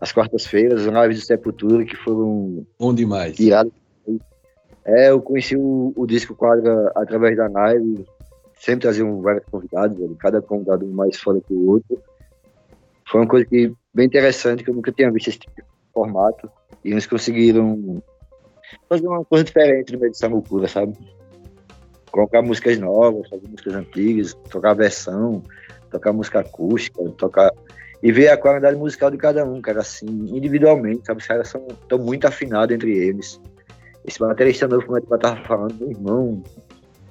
A: as quartas-feiras, as lives de Sepultura, que foram.
C: Bom demais.
A: Tiradas. É, eu conheci o, o disco quadra através da live, sempre traziam vários convidados, velho, cada convidado mais fora que o outro. Foi uma coisa que, bem interessante, que eu nunca tinha visto esse tipo de formato. E eles conseguiram fazer uma coisa diferente no meio de Samupura, sabe? colocar músicas novas, fazer músicas antigas, tocar versão, tocar música acústica, tocar e ver a qualidade musical de cada um, cara, assim, individualmente, sabe? Os caras são tão muito afinados entre eles. Esse baterista novo, como eu tava falando, meu irmão,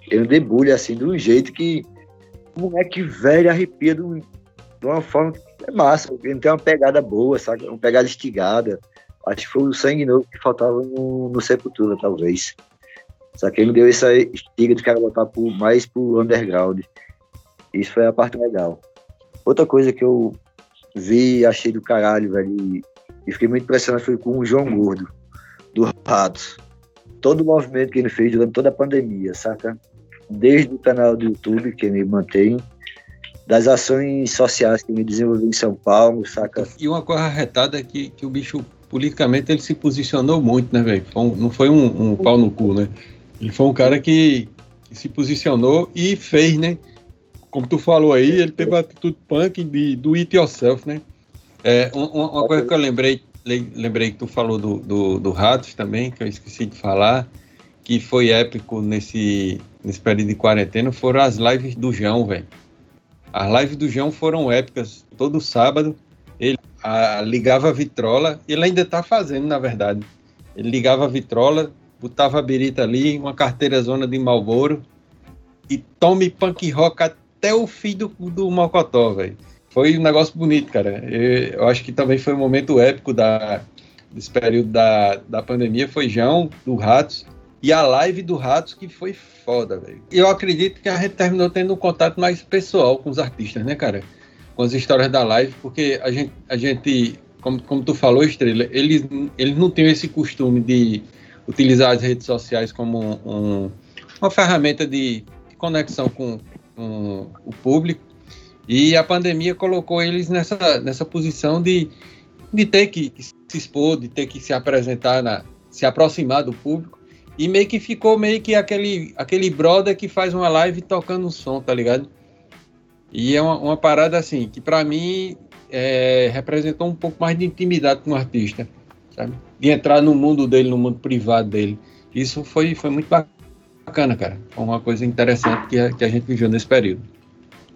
A: ele debulha assim de um jeito que o moleque velho arrepia de, um, de uma forma que é massa, ele tem uma pegada boa, sabe? Uma pegada estigada. Acho que foi o sangue novo que faltava no, no Sepultura, talvez. Só que ele deu essa estiga de cara botar por, mais pro underground. Isso foi a parte legal. Outra coisa que eu vi e achei do caralho, velho, e fiquei muito impressionado foi com o João Gordo, do Ratos. Todo o movimento que ele fez durante toda a pandemia, saca? Desde o canal do YouTube, que ele mantém, das ações sociais que ele desenvolveu em São Paulo, saca?
C: E uma coisa arretada é que, que o bicho, politicamente, ele se posicionou muito, né, velho? Não foi um, um pau no cu, né? Ele foi um cara que, que, se posicionou e fez, né? Como tu falou aí, ele teve uma atitude punk de do it yourself, né? É, uma, uma coisa que eu lembrei, lembrei que tu falou do, do, do Ratos também, que eu esqueci de falar, que foi épico nesse, nesse período de quarentena, foram as lives do João, velho. As lives do João foram épicas. Todo sábado, ele a, ligava a vitrola, ele ainda está fazendo, na verdade. Ele ligava a vitrola, botava a birita ali, uma carteira zona de Malboro e tome punk rock até o fim do, do Mocotó, velho. Foi um negócio bonito, cara. Eu, eu, acho que também foi um momento épico da, desse período da, da pandemia. Foi João, do Ratos, e a live do Ratos, que foi foda, velho. Eu acredito que a gente terminou tendo um contato mais pessoal com os artistas, né, cara? Com as histórias da live, porque a gente, a gente como, como tu falou, Estrela, eles, eles não têm esse costume de utilizar as redes sociais como um, uma ferramenta de, conexão com, com, o público. E a pandemia colocou eles nessa, nessa posição de, de ter que se expor, de ter que se apresentar, na, se aproximar do público. E meio que ficou meio que aquele, aquele brother que faz uma live tocando um som, tá ligado? E é uma, uma parada assim, que para mim é, representou um pouco mais de intimidade com o artista, sabe? De entrar no mundo dele, no mundo privado dele. Isso foi, foi muito bacana, cara. Foi uma coisa interessante que a, que a gente viveu nesse período.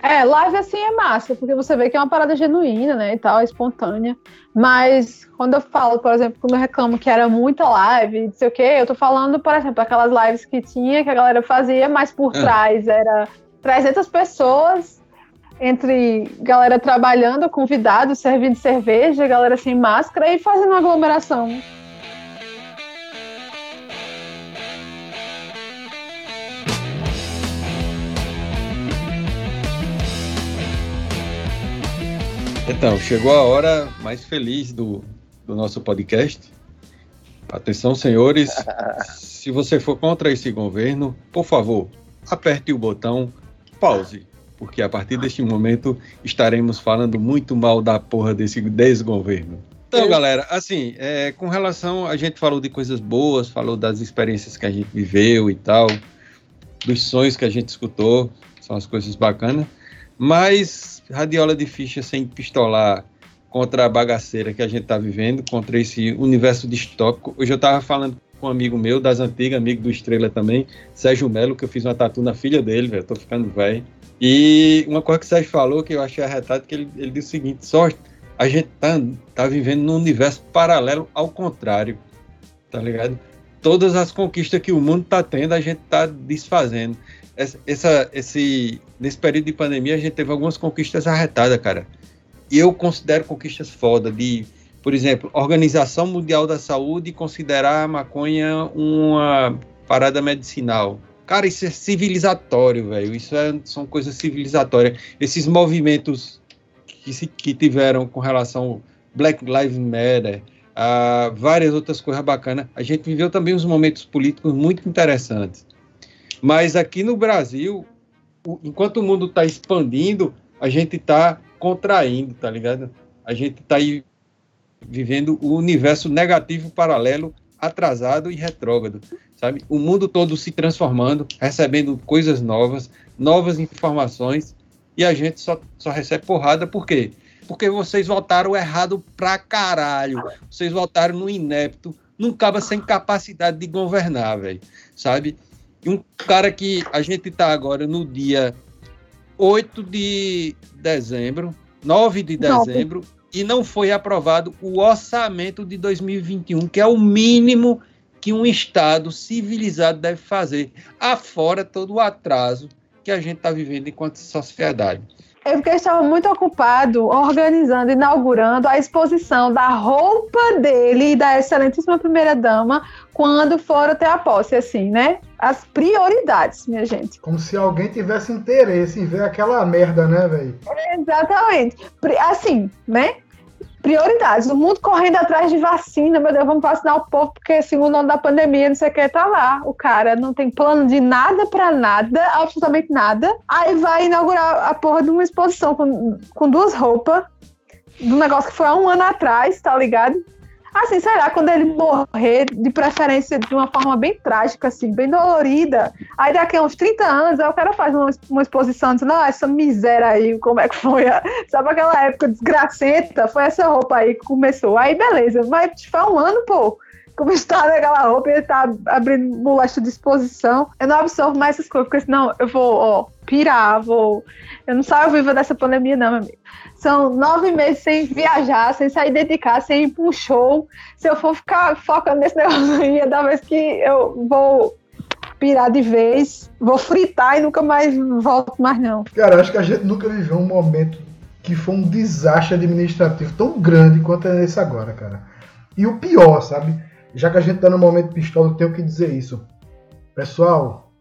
B: É, live assim é massa, porque você vê que é uma parada genuína, né, e tal, espontânea. Mas quando eu falo, por exemplo, quando eu reclamo que era muita live, não sei o quê, eu tô falando, por exemplo, aquelas lives que tinha, que a galera fazia, mas por é. trás era 300 pessoas entre galera trabalhando, convidados, servindo cerveja, galera sem máscara e fazendo uma aglomeração.
C: Então, chegou a hora mais feliz do, do nosso podcast. Atenção, senhores, *laughs* se você for contra esse governo, por favor, aperte o botão pause porque a partir deste momento estaremos falando muito mal da porra desse desgoverno. Então, galera, assim, é, com relação, a gente falou de coisas boas, falou das experiências que a gente viveu e tal, dos sonhos que a gente escutou, são as coisas bacanas, mas radiola de ficha sem pistolar contra a bagaceira que a gente está vivendo, contra esse universo distópico. Hoje eu estava falando com um amigo meu, das antigas, amigo do Estrela também, Sérgio Melo, que eu fiz uma tatu na filha dele, velho, tô ficando velho. E uma coisa que o Sérgio falou que eu achei arretado, que ele, ele disse o seguinte, só a gente tá, tá vivendo num universo paralelo ao contrário, tá ligado? Todas as conquistas que o mundo tá tendo, a gente tá desfazendo. Essa, essa, esse, nesse período de pandemia, a gente teve algumas conquistas arretadas, cara. E eu considero conquistas foda de, por exemplo, Organização Mundial da Saúde considerar a maconha uma parada medicinal Cara, isso é civilizatório, velho. Isso é, são coisas civilizatórias. Esses movimentos que, se, que tiveram com relação Black Lives Matter, a várias outras coisas bacanas. A gente viveu também uns momentos políticos muito interessantes. Mas aqui no Brasil, o, enquanto o mundo está expandindo, a gente está contraindo, tá ligado? A gente está aí vivendo o universo negativo paralelo, atrasado e retrógrado sabe? O mundo todo se transformando, recebendo coisas novas, novas informações, e a gente só, só recebe porrada por quê? Porque vocês votaram errado pra caralho. Vocês votaram no inepto, num caba sem capacidade de governar, velho. Sabe? E um cara que a gente tá agora no dia 8 de dezembro, 9 de dezembro, e não foi aprovado o orçamento de 2021, que é o mínimo que um Estado civilizado deve fazer, afora todo o atraso que a gente está vivendo enquanto sociedade.
B: É porque estava muito ocupado organizando, inaugurando a exposição da roupa dele e da excelentíssima primeira-dama quando foram ter a posse, assim, né? As prioridades, minha gente.
D: Como se alguém tivesse interesse em ver aquela merda, né, velho?
B: Exatamente. Assim, né? Prioridades. O mundo correndo atrás de vacina, meu Deus, vamos vacinar o povo, porque segundo o ano da pandemia, não sei o que, tá lá. O cara não tem plano de nada para nada, absolutamente nada. Aí vai inaugurar a porra de uma exposição com, com duas roupas, de um negócio que foi há um ano atrás, tá ligado? Assim, sei lá, quando ele morrer, de preferência de uma forma bem trágica, assim, bem dolorida, aí daqui a uns 30 anos, aí o cara faz uma, uma exposição dizendo, não, essa miséria aí, como é que foi? Sabe aquela época desgracenta? Foi essa roupa aí que começou. Aí, beleza, mas foi um ano, pô. como está naquela roupa e ele tá abrindo molesta de exposição. Eu não absorvo mais essas coisas, porque senão eu vou, ó, pirar, vou. Eu não saio viva dessa pandemia, não, meu amigo. São nove meses sem viajar, sem sair de casa, sem ir para um show. Se eu for ficar focando nesse *laughs* negócio aí, é da vez que eu vou pirar de vez, vou fritar e nunca mais volto mais, não.
D: Cara, acho que a gente nunca viveu um momento que foi um desastre administrativo tão grande quanto é esse agora, cara. E o pior, sabe? Já que a gente tá no momento pistola, eu tenho que dizer isso. Pessoal,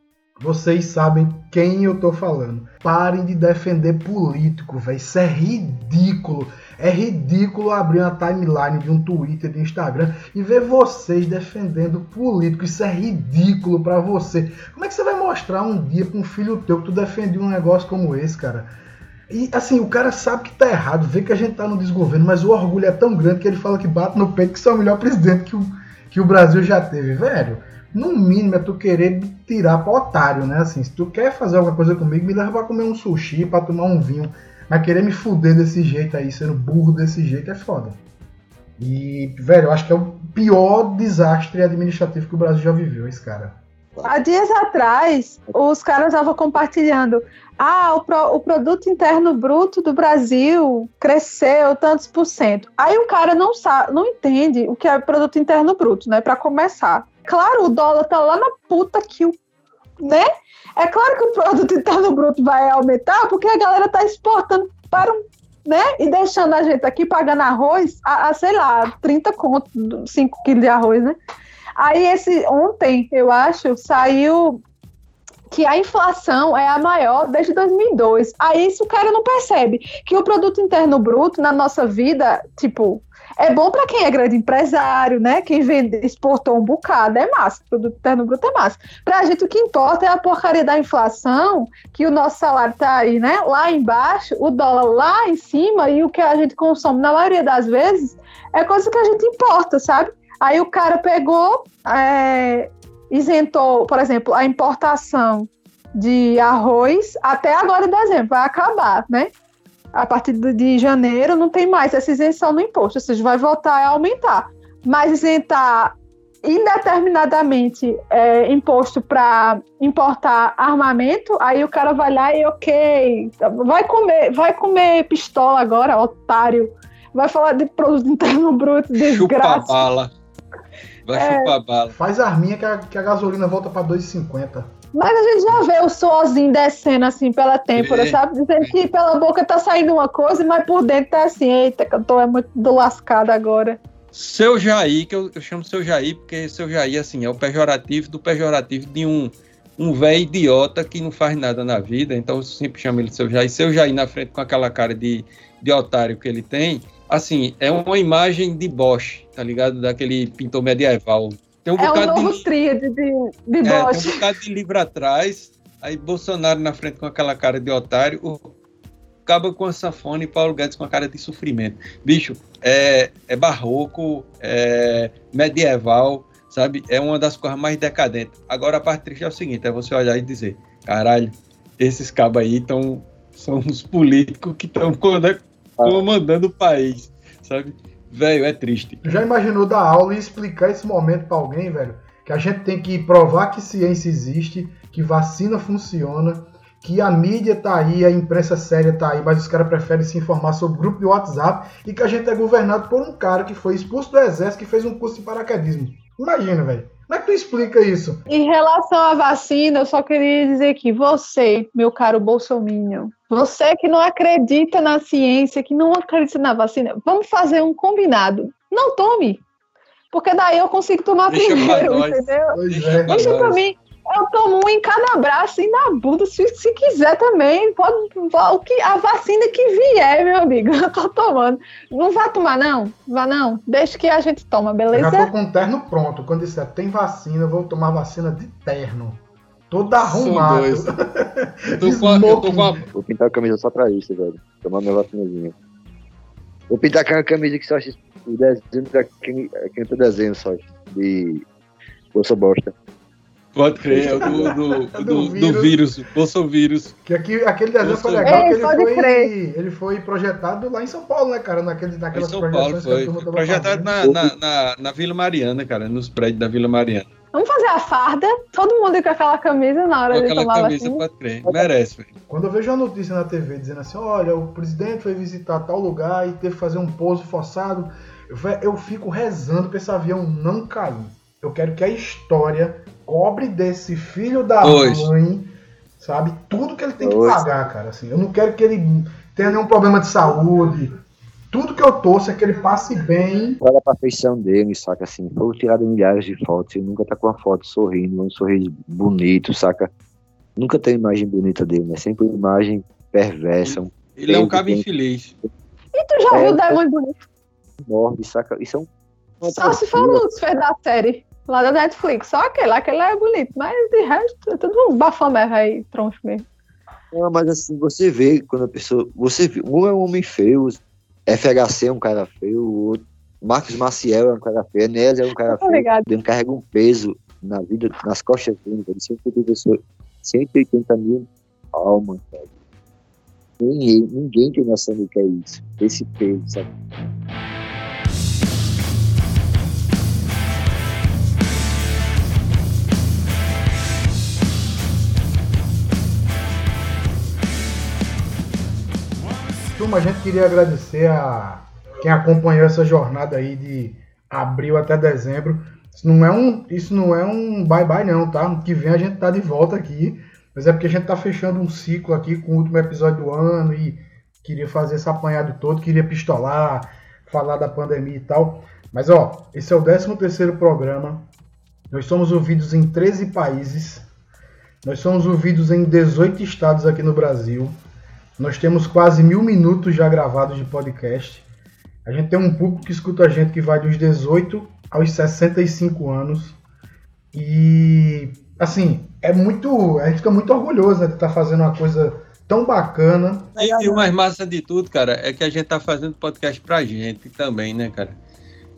D: vocês sabem quem eu tô falando. Parem de defender político, velho. Isso é ridículo. É ridículo abrir uma timeline de um Twitter, de Instagram e ver vocês defendendo político. Isso é ridículo para você. Como é que você vai mostrar um dia pra um filho teu que tu defendeu um negócio como esse, cara? E assim, o cara sabe que tá errado, vê que a gente tá no desgoverno, mas o orgulho é tão grande que ele fala que bate no peito que você é o melhor presidente que o, que o Brasil já teve, velho. No mínimo é tu querer tirar pra otário, né? Assim, se tu quer fazer alguma coisa comigo, me leva pra comer um sushi, pra tomar um vinho. Mas querer me fuder desse jeito aí, sendo burro desse jeito, é foda. E, velho, eu acho que é o pior desastre administrativo que o Brasil já viveu, esse cara.
B: Há dias atrás, os caras estavam compartilhando. Ah, o, pro, o, produto interno bruto do Brasil cresceu tantos por cento. Aí o cara não sabe, não entende o que é produto interno bruto, né? Para começar. Claro, o dólar tá lá na puta que o. né? É claro que o produto *laughs* interno bruto vai aumentar porque a galera tá exportando para um. Né? E deixando a gente aqui pagando arroz a, a sei lá, 30 conto, 5 quilos de arroz, né? Aí esse ontem, eu acho, saiu que a inflação é a maior desde 2002. Aí isso o cara não percebe que o produto interno bruto na nossa vida, tipo, é bom para quem é grande empresário, né? Quem vende, exportou um bocado, é massa. O produto interno bruto é massa. Pra gente, o que importa é a porcaria da inflação, que o nosso salário tá aí, né? Lá embaixo, o dólar lá em cima, e o que a gente consome, na maioria das vezes, é coisa que a gente importa, sabe? Aí o cara pegou, é, isentou, por exemplo, a importação de arroz até agora em dezembro, vai acabar, né? a partir de janeiro não tem mais essa isenção no imposto, ou seja, vai voltar a aumentar. Mas isentar indeterminadamente é, imposto para importar armamento, aí o cara vai lá e ok, vai comer, vai comer pistola agora, otário, vai falar de produto *laughs* interno bruto, desgraça.
C: Chupa bala. Vai é, chupar bala.
D: Faz arminha que a, que a gasolina volta para 2,50.
B: Mas a gente já vê o suorzinho descendo assim pela têmpora, é, sabe? Dizendo é. que pela boca tá saindo uma coisa, mas por dentro tá assim, eita, que eu tô é muito do lascado agora.
C: Seu Jair, que eu, eu chamo seu Jair, porque seu Jair, assim, é o pejorativo do pejorativo de um um velho idiota que não faz nada na vida, então eu sempre chamo ele de seu Jair. Seu Jair na frente com aquela cara de, de otário que ele tem, assim, é uma imagem de Bosch, tá ligado? Daquele pintor medieval
B: tem um é bocado um novo de, tríade de, de é,
C: Tem um bocado de livro atrás, aí Bolsonaro na frente com aquela cara de otário, o Cabo com a sanfona e Paulo Guedes com a cara de sofrimento. Bicho, é, é barroco, é medieval, sabe? É uma das coisas mais decadentes. Agora a parte triste é o seguinte, é você olhar e dizer, caralho, esses cabos aí tão, são os políticos que estão comandando o país, sabe? Velho, é triste.
D: Já imaginou dar aula e explicar esse momento para alguém, velho? Que a gente tem que provar que ciência existe, que vacina funciona, que a mídia tá aí, a imprensa séria tá aí, mas os caras preferem se informar sobre grupo de WhatsApp e que a gente é governado por um cara que foi expulso do exército que fez um curso de paraquedismo. Imagina, velho. Como é que tu explica isso?
B: Em relação à vacina, eu só queria dizer que você, meu caro Bolsonaro, você que não acredita na ciência, que não acredita na vacina, vamos fazer um combinado. Não tome. Porque daí eu consigo tomar Deixa primeiro, entendeu? Pois é. Deixa pra mim. Eu tomo um em cada braço e na bunda, se, se quiser também. Pode, o que, a vacina que vier, meu amigo, *laughs* eu tô tomando. Não vá tomar, não. Vá não. Deixa que a gente toma, beleza?
D: Eu já tô com o terno pronto. Quando disser tem vacina, eu vou tomar vacina de terno. Todo arrumado. *laughs*
A: eu tô com a, eu tô com a... Vou pintar a camisa só pra isso, velho. Tomar minha vacinazinha. Vou pintar com a camisa que só o desenho daquele, aquele desenho só. De Bolsa Bosta.
C: Pode crer, é o do, do, *laughs*
D: Do
C: do, do
D: vírus.
C: vírus, Bolsovírus.
D: Que aqui, aquele desenho foi
C: Ei,
D: legal, porque
E: pode
D: ele
E: crer.
D: foi, ele foi projetado lá em São Paulo, né, cara? Naquele,
C: Em
D: naquelas
C: São Paulo
D: que a
C: foi.
D: tava
C: Projetado na, na, na, na Vila Mariana, cara, nos prédios da Vila Mariana.
E: Vamos fazer a farda, todo mundo com aquela camisa na hora
C: Com
E: de
C: aquela
E: tomar
C: camisa,
E: vacina.
C: pode crer. Merece, velho.
D: Quando eu vejo uma notícia na TV dizendo assim, olha, o presidente foi visitar tal lugar e teve que fazer um pouso forçado, eu, eu fico rezando pra esse avião não cair. Eu quero que a história cobre desse filho da
C: Pois.
D: mãe, sabe, tudo que ele tem que
A: Pois.
D: pagar, cara. Assim, eu não quero que ele tenha nenhum problema de saúde. Tudo que eu torço é que ele passe bem.
A: Olha a perfeição dele, saca assim. Foram tiradas milhares de fotos. Ele nunca tá com uma foto sorrindo, um sorriso bonito, saca? Nunca tem imagem bonita dele, né? Sempre uma imagem perversa, um
C: Ele é um cabo
A: tem-
C: infeliz.
E: E tu já
A: É,
E: viu o Demônio Bonito?
A: morde, saca? Isso é um.
E: Só se for. Lucifer da série, lá da Netflix. Só aquele, aquele é bonito. Mas de resto, é tudo um bafamé, velho, troncho mesmo.
A: Não, mas assim, você vê quando a pessoa. Você vê, um é um homem feio, FHC é um cara feio, o outro. Marcos Maciel é um cara feio, Enéas é um cara feio.
E: ligado.
A: Ele carrega um peso na vida, nas costas dele, velho. 180 180 mil almas, velho. Ninguém, ninguém tem noção do que é isso. Esse peso, sabe?
D: Turma, a gente queria agradecer a quem acompanhou essa jornada aí de abril até dezembro. Isso não é um, isso não é um bye bye não, tá? No que vem a gente tá de volta aqui, mas é porque a gente tá fechando um ciclo aqui com o último episódio do ano e queria fazer esse apanhado todo, queria pistolar, falar da pandemia e tal. Mas ó, esse é o 13 terceiro programa. Nós somos ouvidos em 13 países. Nós somos ouvidos em 18 estados aqui no Brasil. Nós temos quase mil minutos já gravados de podcast. A gente tem um público que escuta a gente que vai dos 18 aos 65 anos. E, assim, é muito. A gente fica muito orgulhoso né, de estar fazendo uma coisa tão bacana.
C: E, e o mais massa de tudo, cara, é que a gente tá fazendo podcast pra gente também, né, cara?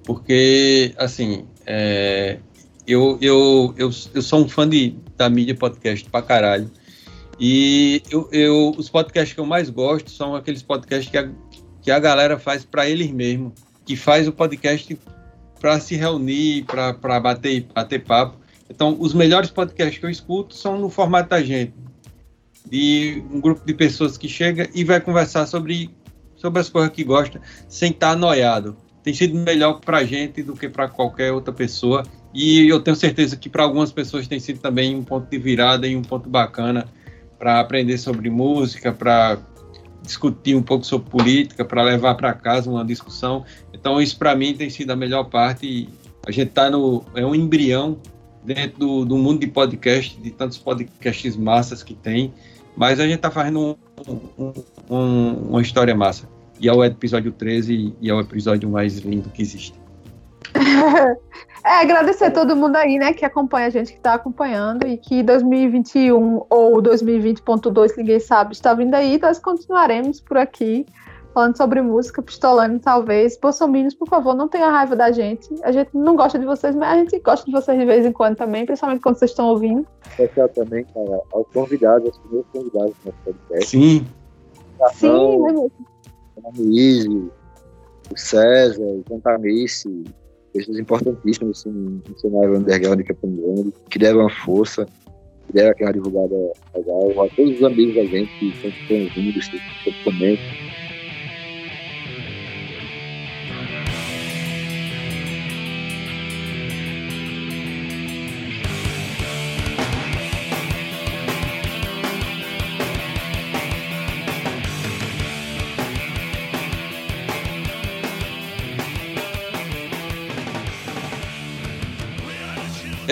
C: Porque, assim, é, eu, eu, eu, eu sou um fã de, da mídia podcast pra caralho. E eu, eu, os podcasts que eu mais gosto são aqueles podcasts que a, que a galera faz pra eles mesmos, que faz o podcast pra se reunir, pra bater, bater papo. Então, os melhores podcasts que eu escuto são no formato da gente de um grupo de pessoas que chega e vai conversar sobre, sobre as coisas que gosta, sem estar anoiado. Tem sido melhor para a gente do que para qualquer outra pessoa. E eu tenho certeza que para algumas pessoas tem sido também um ponto de virada e um ponto bacana para aprender sobre música, para discutir um pouco sobre política, para levar para casa uma discussão. Então isso para mim tem sido a melhor parte. A gente está no é um embrião dentro do, do mundo de podcast, de tantos podcasts massas que tem, mas a gente está fazendo um, um, um, uma história massa. E é o episódio 13 e é o episódio mais lindo que existe. *laughs*
E: É, agradecer a todo mundo aí, né, que acompanha a gente, que tá acompanhando e que 2021 ou 2020.2, ninguém sabe, está vindo aí. Nós continuaremos por aqui falando sobre música, pistolando talvez. Bolsominions, por favor, não tenha raiva da gente. A gente não gosta de vocês, mas a gente gosta de vocês de vez em quando também, principalmente quando vocês estão ouvindo.
A: Especial também, cara, aos convidados, aos primeiros convidados do nosso podcast.
C: Sim,
E: Sim, né, mesmo?
A: a Luísio, o César, o Contamice, pessoas importantíssimas assim, no cenário underground de Campo Grande, que deram uma força, que deram aquela divulgada legal, a todos os amigos da gente que estão ouvindo, sempre comentam.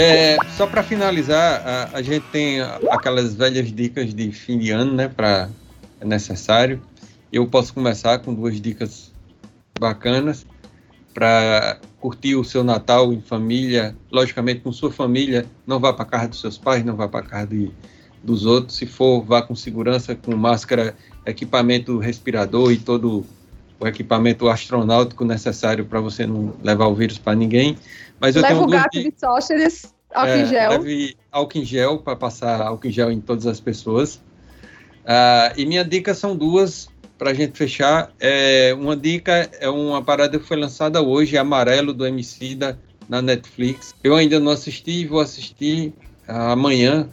C: É, só para finalizar, a, a gente tem aquelas velhas dicas de fim de ano, né? Para é necessário. Eu posso começar com duas dicas bacanas para curtir o seu Natal em família, logicamente com sua família. Não vá para casa dos seus pais, não vá para casa de, dos outros. Se for, vá com segurança, com máscara, equipamento respirador e todo o equipamento astronáutico necessário para você não levar o vírus para ninguém. Mas eu
E: Leva
C: tenho
E: o gato de Sóceres.
B: álcool em
C: É,
B: gel.
C: leve álcool em gel para passar álcool em gel em todas as pessoas. Ah, e minha dica são duas para a gente fechar. É, uma dica é uma parada que foi lançada hoje, Amarelo do Emicida na Netflix. Eu ainda não assisti, vou assistir ah, amanhã.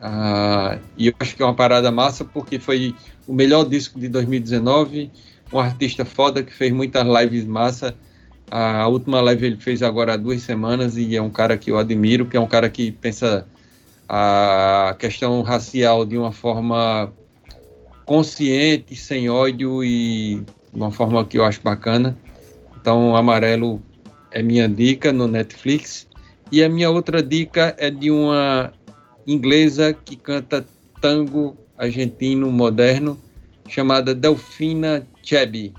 C: Ah, e eu acho que é uma parada massa porque foi o melhor disco de 2019. Um artista foda que fez muitas lives massa. A última live ele fez agora há duas semanas e é um cara que eu admiro, que é um cara que pensa a questão racial de uma forma consciente, sem ódio e de uma forma que eu acho bacana. Então, Amarelo é minha dica no Netflix. E a minha outra dica é de uma inglesa que canta tango argentino moderno, chamada Delfina Chebi.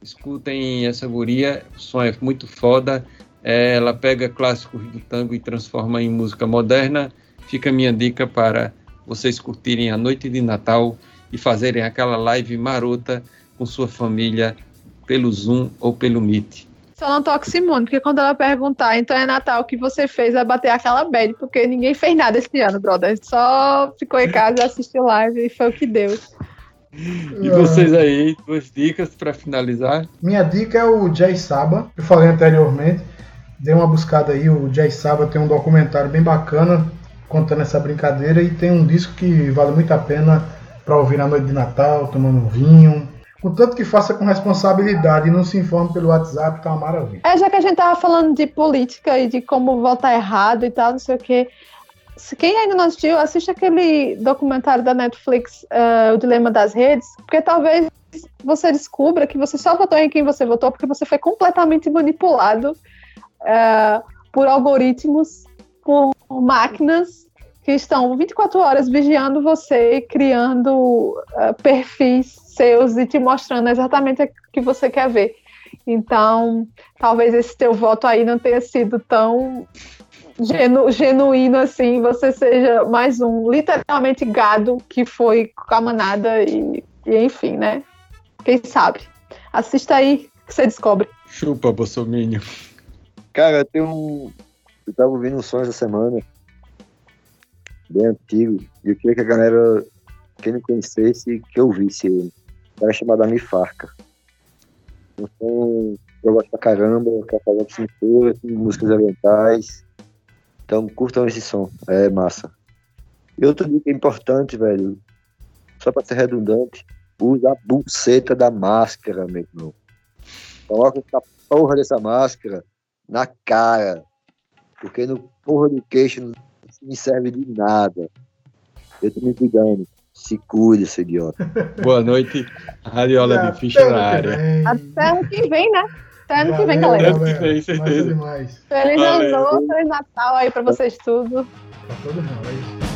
C: Escutem essa guria, o som é muito foda. É, ela pega clássicos do tango e transforma em música moderna. Fica a minha dica para vocês curtirem a noite de Natal e fazerem aquela live marota com sua família pelo Zoom ou pelo Meet.
B: Só não toque Simone, porque quando ela perguntar, então é Natal, o que você fez? Vai bater aquela bad, porque ninguém fez nada esse ano, brother. Só ficou em casa, assistiu live e foi o que deu.
C: E vocês aí, duas dicas para finalizar?
D: Minha dica é o Jay Saba. Eu falei anteriormente. Dei uma buscada aí. O Jay Saba tem um documentário bem bacana contando essa brincadeira. E tem um disco que vale muito a pena para ouvir na noite de Natal, tomando um vinho. Contanto que faça com responsabilidade e não se informe pelo WhatsApp, tá uma maravilha.
B: É, já que a gente tava falando de política e de como votar errado e tal, não sei o quê. Se quem ainda não assistiu, assiste aquele documentário da Netflix, eh, O Dilema das Redes, porque talvez você descubra que você só votou em quem você votou porque você foi completamente manipulado eh, por algoritmos, por máquinas que estão 24 horas vigiando você, criando eh, perfis seus e te mostrando exatamente o que você quer ver. Então, talvez esse teu voto aí não tenha sido tão genu- genuíno assim, você seja mais um literalmente gado que foi com a manada e, e enfim, né? Quem sabe? Assista aí que você descobre.
C: Chupa, Bolsominion.
A: Cara, tem um. Eu tava ouvindo um som essa semana, bem antigo, e eu queria que a galera, quem não conhecesse, que ouvisse ele. Um cara chamado Ami Farca. Um som que eu gosto pra caramba, que é fazer cintura, tem músicas orientais. Então curtam esse som, é massa. E outra dica importante, velho, só pra ser redundante, usa a buceta da máscara, meu irmão. Coloca essa porra dessa máscara na cara. Porque no porra do queixo não me serve de nada. Eu tô me cuidando. Se cuide, seu idiota.
C: Boa noite, Radiola de Ficha na área.
B: Até ano que vem, né? Até ano que vem, galera.
C: Ano que vem, certeza.
B: Feliz ano novo, Feliz Natal aí pra vocês tudo.
D: Pra todo mundo. é isso.